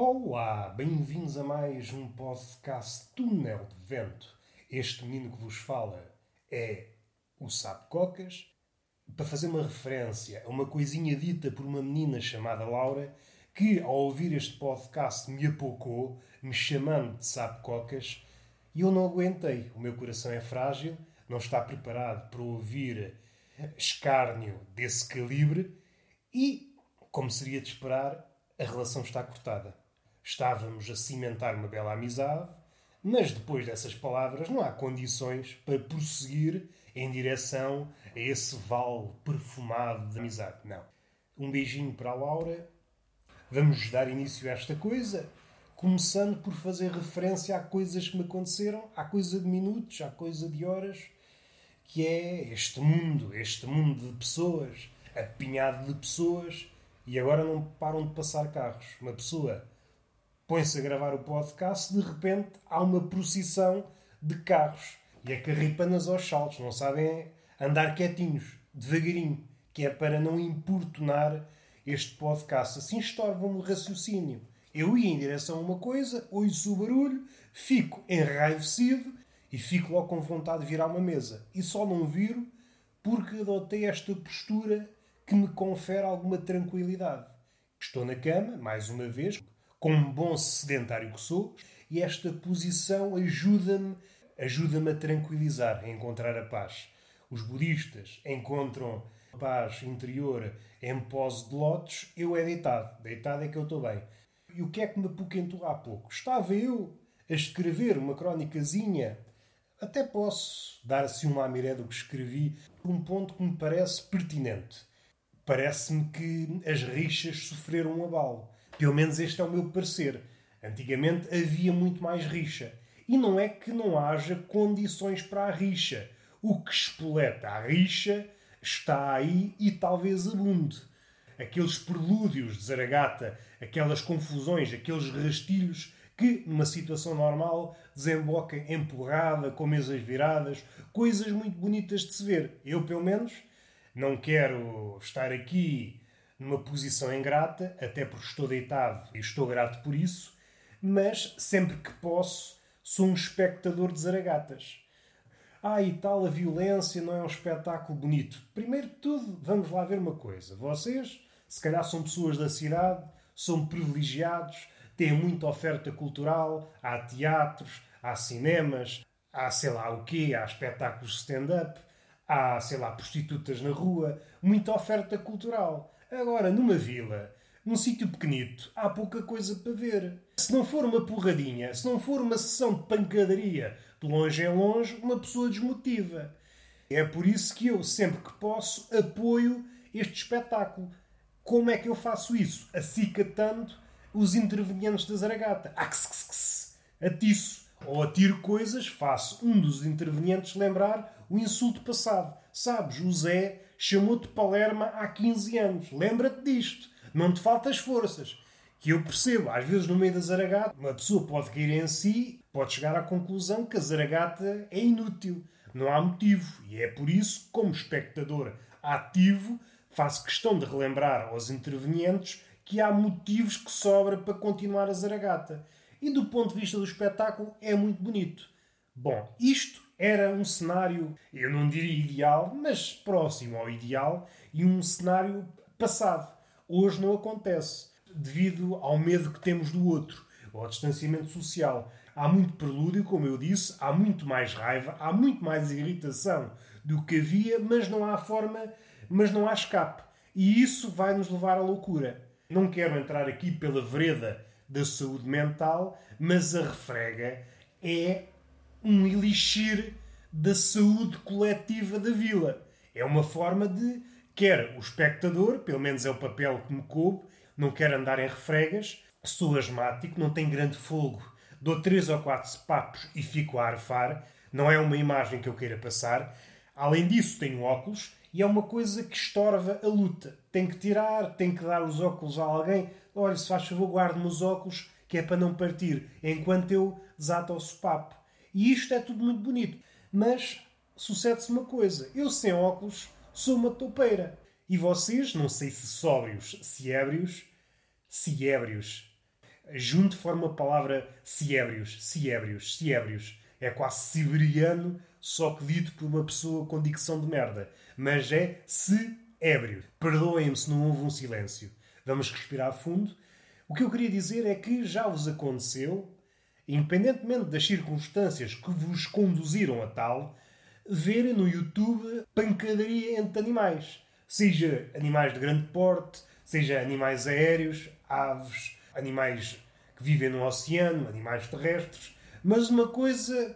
Olá, bem-vindos a mais um podcast Túnel de Vento. Este menino que vos fala é o Sapo Cocas. Para fazer uma referência a uma coisinha dita por uma menina chamada Laura, que ao ouvir este podcast me apocou, me chamando de Sapo Cocas, e eu não aguentei. O meu coração é frágil, não está preparado para ouvir escárnio desse calibre e, como seria de esperar, a relação está cortada. Estávamos a cimentar uma bela amizade, mas depois dessas palavras não há condições para prosseguir em direção a esse vale perfumado de amizade. Não. Um beijinho para a Laura. Vamos dar início a esta coisa, começando por fazer referência a coisas que me aconteceram, há coisa de minutos, há coisa de horas, que é este mundo, este mundo de pessoas, apinhado de pessoas, e agora não param de passar carros. Uma pessoa põe-se a gravar o podcast, de repente há uma procissão de carros e é carripanas aos saltos, não sabem andar quietinhos, devagarinho, que é para não importunar este podcast. Assim estorvam o raciocínio. Eu ia em direção a uma coisa, ouço o barulho, fico enraivecido e fico logo com vontade de virar uma mesa. E só não viro porque adotei esta postura que me confere alguma tranquilidade. Estou na cama, mais uma vez, como bom sedentário que sou, e esta posição ajuda-me ajuda-me a tranquilizar, a encontrar a paz. Os budistas encontram paz interior em pose de lótus, eu é deitado. Deitado é que eu estou bem. E o que é que me apoquentou há pouco? Estava eu a escrever uma crónicazinha. Até posso dar assim uma amiré do que escrevi por um ponto que me parece pertinente. Parece-me que as rixas sofreram um abalo. Pelo menos este é o meu parecer. Antigamente havia muito mais rixa. E não é que não haja condições para a rixa. O que espoleta a rixa está aí e talvez abunde. Aqueles prelúdios de Zaragata, aquelas confusões, aqueles rastilhos que, numa situação normal, desembocam em porrada, com mesas viradas, coisas muito bonitas de se ver. Eu, pelo menos, não quero estar aqui numa posição ingrata, até porque estou deitado e estou grato por isso, mas sempre que posso sou um espectador de zaragatas. Ah, e tal, a violência não é um espetáculo bonito. Primeiro de tudo, vamos lá ver uma coisa. Vocês, se calhar, são pessoas da cidade, são privilegiados, têm muita oferta cultural, há teatros, há cinemas, há sei lá o quê, há espetáculos de stand-up, há, sei lá, prostitutas na rua, muita oferta cultural. Agora, numa vila, num sítio pequenito, há pouca coisa para ver. Se não for uma porradinha, se não for uma sessão de pancadaria de longe em longe, uma pessoa desmotiva. É por isso que eu, sempre que posso, apoio este espetáculo. Como é que eu faço isso? Acicatando os intervenientes da Zaragata. Atiço. Ou atiro coisas, faço um dos intervenientes lembrar o insulto passado. Sabes, o Zé chamou-te Palerma há 15 anos. Lembra-te disto. Não te faltas forças. Que eu percebo, às vezes no meio da zaragata, uma pessoa pode cair em si, pode chegar à conclusão que a zaragata é inútil. Não há motivo. E é por isso, como espectador ativo, faço questão de relembrar aos intervenientes que há motivos que sobra para continuar a zaragata. E do ponto de vista do espetáculo, é muito bonito. Bom, isto era um cenário, eu não diria ideal, mas próximo ao ideal e um cenário passado. Hoje não acontece, devido ao medo que temos do outro, ao distanciamento social. Há muito prelúdio, como eu disse, há muito mais raiva, há muito mais irritação do que havia, mas não há forma, mas não há escape. E isso vai nos levar à loucura. Não quero entrar aqui pela vereda da saúde mental, mas a refrega é um elixir da saúde coletiva da vila. É uma forma de, quer o espectador, pelo menos é o papel que me coube, não quer andar em refregas, sou asmático, não tenho grande fogo, dou três ou quatro papos e fico a arfar, não é uma imagem que eu queira passar. Além disso, tenho óculos e é uma coisa que estorva a luta. Tenho que tirar, tenho que dar os óculos a alguém. Olha, se faz favor, guarde-me os óculos, que é para não partir, enquanto eu desato o sopapo. E isto é tudo muito bonito. Mas sucede-se uma coisa: eu sem óculos sou uma toupeira. E vocês, não sei se sóbrios, se ébrios, se ébrios. junto forma a palavra ciébrios, ciébrios, ciébrios. É quase siberiano, só que dito por uma pessoa com dicção de merda. Mas é se ébrio. Perdoem-me se não houve um silêncio. Vamos respirar fundo. O que eu queria dizer é que já vos aconteceu, independentemente das circunstâncias que vos conduziram a tal, verem no YouTube pancadaria entre animais. Seja animais de grande porte, seja animais aéreos, aves, animais que vivem no oceano, animais terrestres. Mas uma coisa de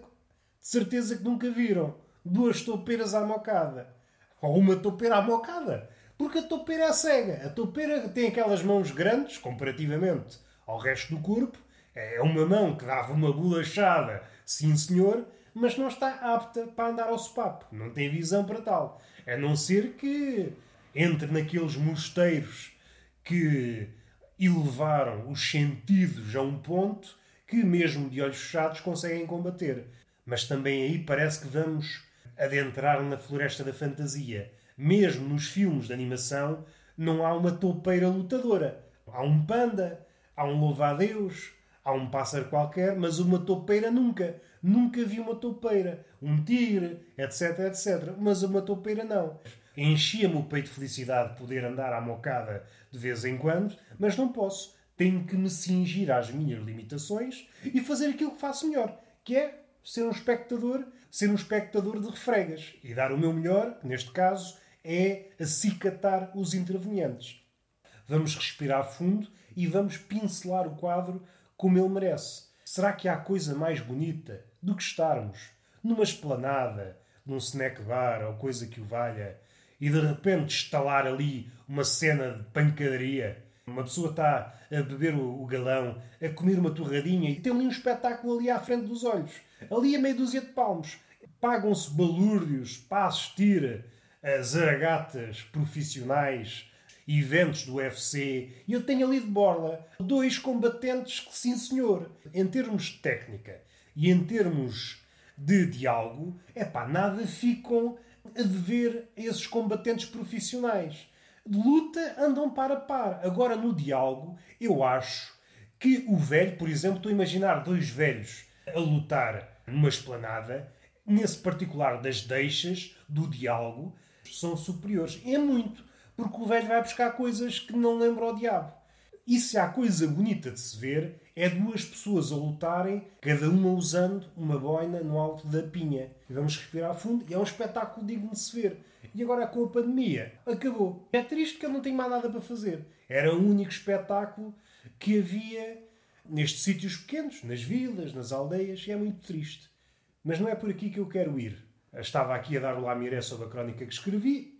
certeza que nunca viram: duas toupeiras à mocada. Ou uma toupeira à mocada. Porque a toupeira é cega. A toupeira tem aquelas mãos grandes, comparativamente ao resto do corpo. É uma mão que dava uma bolachada, sim senhor, mas não está apta para andar ao sopapo. Não tem visão para tal. A não ser que entre naqueles mosteiros que elevaram os sentidos a um ponto que, mesmo de olhos fechados, conseguem combater. Mas também aí parece que vamos adentrar na floresta da fantasia. Mesmo nos filmes de animação, não há uma toupeira lutadora. Há um panda, há um louva-a-Deus, há um pássaro qualquer, mas uma toupeira nunca. Nunca vi uma toupeira. Um tigre, etc, etc. Mas uma toupeira não. Enchia-me o peito de felicidade poder andar à mocada de vez em quando, mas não posso. Tenho que me cingir às minhas limitações e fazer aquilo que faço melhor, que é ser um espectador ser um espectador de refregas e dar o meu melhor, que neste caso é acicatar os intervenientes. Vamos respirar fundo e vamos pincelar o quadro como ele merece. Será que há coisa mais bonita do que estarmos numa esplanada, num snack bar ou coisa que o valha e de repente estalar ali uma cena de pancadaria? Uma pessoa está a beber o, galão, a comer uma torradinha e tem ali um espetáculo ali à frente dos olhos. Ali a meia dúzia de palmos. Pagam-se balúrdios para assistir a zaragatas profissionais, eventos do UFC. E eu tenho ali de borla dois combatentes que, sim senhor, em termos de técnica e em termos de diálogo, é pá, nada ficam a dever a esses combatentes profissionais de luta andam par a par. Agora, no diálogo, eu acho que o velho, por exemplo, estou a imaginar dois velhos a lutar numa esplanada, nesse particular das deixas do diálogo, são superiores. É muito, porque o velho vai buscar coisas que não lembra ao diabo. E se há coisa bonita de se ver, é duas pessoas a lutarem, cada uma usando uma boina no alto da pinha. E vamos respirar fundo e é um espetáculo digno de se ver. E agora com a pandemia, acabou. É triste que eu não tenho mais nada para fazer. Era o único espetáculo que havia nestes sítios pequenos, nas vilas, nas aldeias, e é muito triste. Mas não é por aqui que eu quero ir. Estava aqui a dar o lamiré sobre a crónica que escrevi.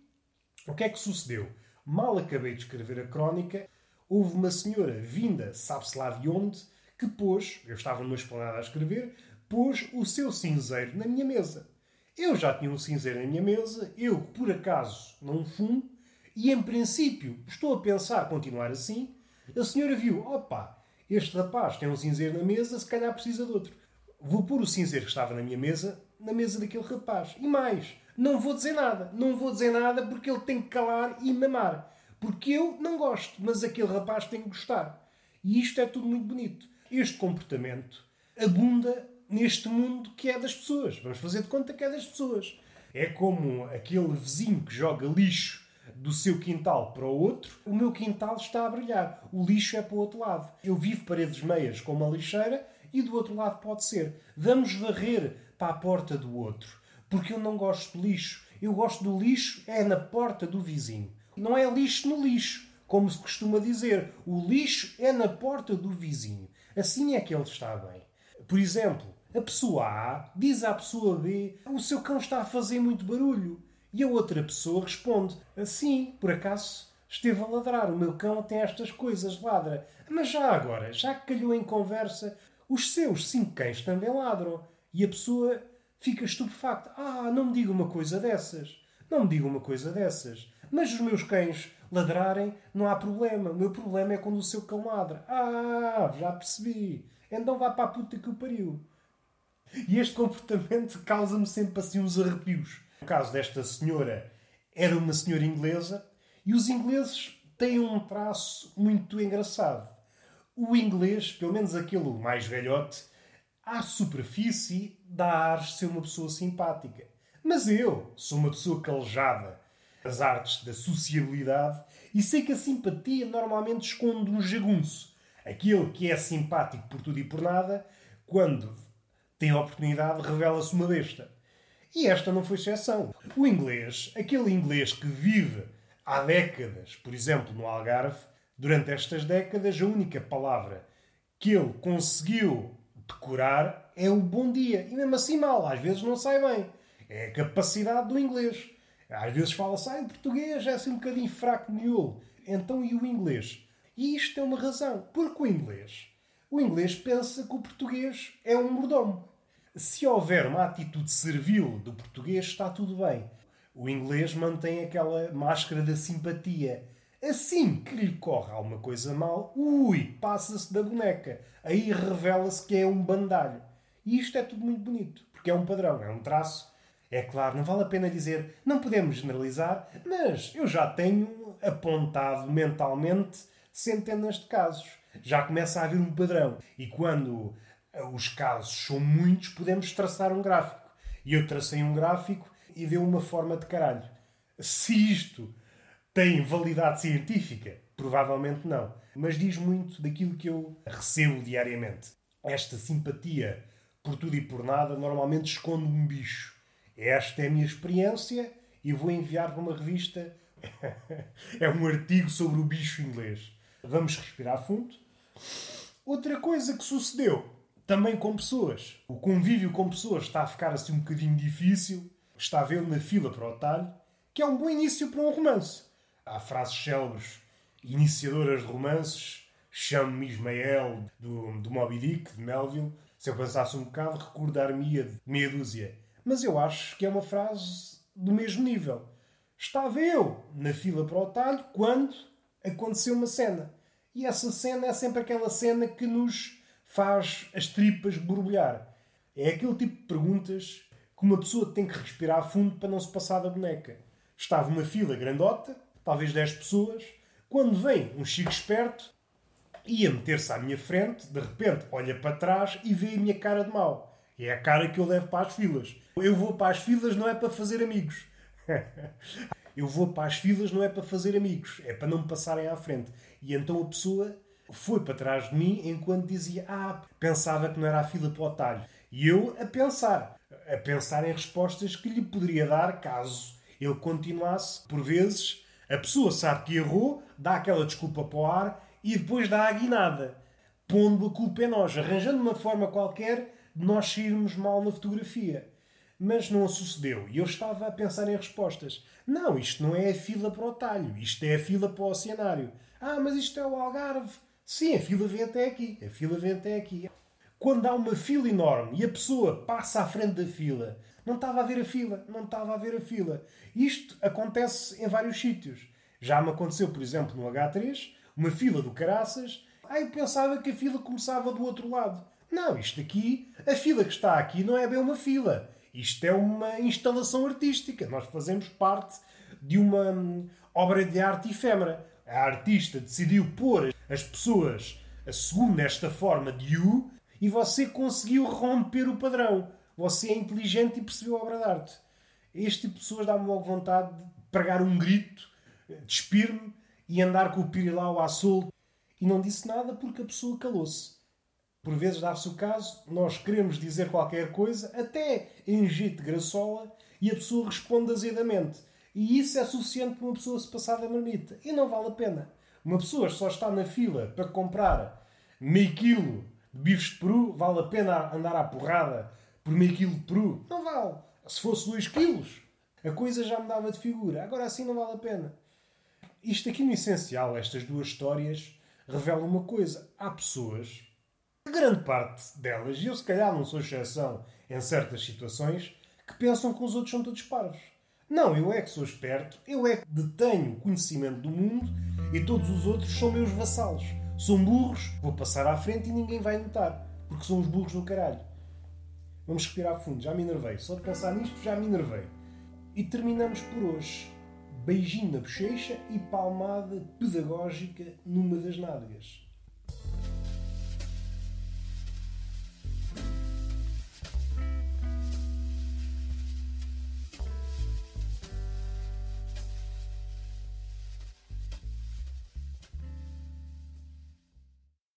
O que é que sucedeu? Mal acabei de escrever a crónica, houve uma senhora vinda, sabe-se lá de onde, que pôs, eu estava numa esplanada a escrever, pôs o seu cinzeiro na minha mesa. Eu já tinha um cinzeiro na minha mesa, eu por acaso não fumo, e em princípio estou a pensar continuar assim. A senhora viu, opa, este rapaz tem um cinzeiro na mesa, se calhar precisa de outro. Vou pôr o cinzeiro que estava na minha mesa na mesa daquele rapaz. E mais, não vou dizer nada. Não vou dizer nada porque ele tem que calar e mamar. Porque eu não gosto, mas aquele rapaz tem que gostar. E isto é tudo muito bonito. Este comportamento abunda neste mundo que é das pessoas. Vamos fazer de conta que é das pessoas. É como aquele vizinho que joga lixo do seu quintal para o outro, o meu quintal está a brilhar. O lixo é para o outro lado. Eu vivo paredes meias com uma lixeira e do outro lado pode ser. Vamos varrer para a porta do outro. Porque eu não gosto de lixo. Eu gosto do lixo é na porta do vizinho. Não é lixo no lixo, como se costuma dizer. O lixo é na porta do vizinho. Assim é que ele está bem. Por exemplo, a pessoa A diz à pessoa B: O seu cão está a fazer muito barulho. E a outra pessoa responde: Assim, por acaso esteve a ladrar. O meu cão tem estas coisas, ladra. Mas já agora, já que calhou em conversa, os seus cinco cães também ladram. E a pessoa fica estupefacta: Ah, não me diga uma coisa dessas. Não me diga uma coisa dessas. Mas os meus cães ladrarem, não há problema. O meu problema é quando o seu cão ladra. Ah, já percebi. Então vá para a puta que o pariu. E este comportamento causa-me sempre assim uns arrepios. No caso desta senhora, era uma senhora inglesa e os ingleses têm um traço muito engraçado. O inglês, pelo menos aquele mais velhote, à superfície dá ar ser uma pessoa simpática. Mas eu sou uma pessoa calejada das artes da sociabilidade e sei que a simpatia normalmente esconde um jagunço. Aquele que é simpático por tudo e por nada, quando tem a oportunidade, revela-se uma besta. E esta não foi exceção. O inglês, aquele inglês que vive há décadas, por exemplo, no Algarve, durante estas décadas, a única palavra que ele conseguiu decorar é o bom dia. E mesmo assim mal, às vezes não sai bem. É a capacidade do inglês. Às vezes fala-se, ah, o português é assim um bocadinho fraco miolo. Então e o inglês? E isto é uma razão. Porque o inglês, o inglês pensa que o português é um mordomo. Se houver uma atitude servil do português, está tudo bem. O inglês mantém aquela máscara da simpatia. Assim que lhe corre alguma coisa mal, ui, passa-se da boneca. Aí revela-se que é um bandalho. E isto é tudo muito bonito, porque é um padrão, é um traço. É claro, não vale a pena dizer, não podemos generalizar, mas eu já tenho apontado mentalmente centenas de casos. Já começa a haver um padrão. E quando os casos são muitos, podemos traçar um gráfico. E eu tracei um gráfico e deu uma forma de caralho. Se isto tem validade científica? Provavelmente não. Mas diz muito daquilo que eu recebo diariamente. Esta simpatia por tudo e por nada normalmente esconde um bicho. Esta é a minha experiência e vou enviar para uma revista. é um artigo sobre o bicho inglês. Vamos respirar fundo. Outra coisa que sucedeu, também com pessoas. O convívio com pessoas está a ficar assim um bocadinho difícil. Está a na fila para o talho, que é um bom início para um romance. Há frases célebres iniciadoras de romances. Chamo-me Ismael, do, do Moby Dick, de Melville. Se eu pensasse um bocado, recordar-me-ia de meia dúzia. Mas eu acho que é uma frase do mesmo nível. Estava eu na fila para o talho quando aconteceu uma cena. E essa cena é sempre aquela cena que nos faz as tripas borbulhar. É aquele tipo de perguntas que uma pessoa tem que respirar a fundo para não se passar da boneca. Estava uma fila grandota, talvez 10 pessoas, quando vem um chico esperto, ia meter-se à minha frente, de repente olha para trás e vê a minha cara de mau. É a cara que eu levo para as filas. Eu vou para as filas não é para fazer amigos. eu vou para as filas não é para fazer amigos, é para não me passarem à frente. E então a pessoa foi para trás de mim enquanto dizia: Ah, pensava que não era a fila para o talho. E eu a pensar, a pensar em respostas que lhe poderia dar caso ele continuasse, por vezes, a pessoa sabe que errou, dá aquela desculpa para o ar e depois dá a guinada, pondo a culpa em nós, arranjando uma forma qualquer de nós sairmos mal na fotografia. Mas não sucedeu e eu estava a pensar em respostas. Não, isto não é a fila para o talho, isto é a fila para o oceanário. Ah, mas isto é o Algarve. Sim, a fila vem até aqui, a fila vem até aqui. Quando há uma fila enorme e a pessoa passa à frente da fila, não estava a ver a fila, não estava a ver a fila. Isto acontece em vários sítios. Já me aconteceu, por exemplo, no H3, uma fila do Caraças. Ah, eu pensava que a fila começava do outro lado. Não, isto aqui, a fila que está aqui não é bem uma fila. Isto é uma instalação artística. Nós fazemos parte de uma hum, obra de arte efêmera. A artista decidiu pôr as pessoas segundo esta forma de U e você conseguiu romper o padrão. Você é inteligente e percebeu a obra de arte. Este tipo de pessoas dá-me logo vontade de pregar um grito, despir-me e andar com o pirilau à solto. E não disse nada porque a pessoa calou-se. Por vezes dá-se o caso, nós queremos dizer qualquer coisa, até em jeito graçola, e a pessoa responde azedamente. E isso é suficiente para uma pessoa se passar da marmita. E não vale a pena. Uma pessoa só está na fila para comprar meio quilo bifes de peru, vale a pena andar à porrada por meio quilo de peru? Não vale. Se fosse 2 quilos, a coisa já me dava de figura. Agora assim não vale a pena. Isto aqui no essencial, estas duas histórias, revelam uma coisa. Há pessoas, grande parte delas, e eu se calhar não sou exceção em certas situações, que pensam que os outros são todos parvos. Não, eu é que sou esperto, eu é que detenho conhecimento do mundo e todos os outros são meus vassalos. São burros, vou passar à frente e ninguém vai notar, porque são os burros no caralho. Vamos respirar fundo, já me enervei. Só de pensar nisto já me enervei. E terminamos por hoje. Beijinho na bochecha e palmada pedagógica numa das nádegas.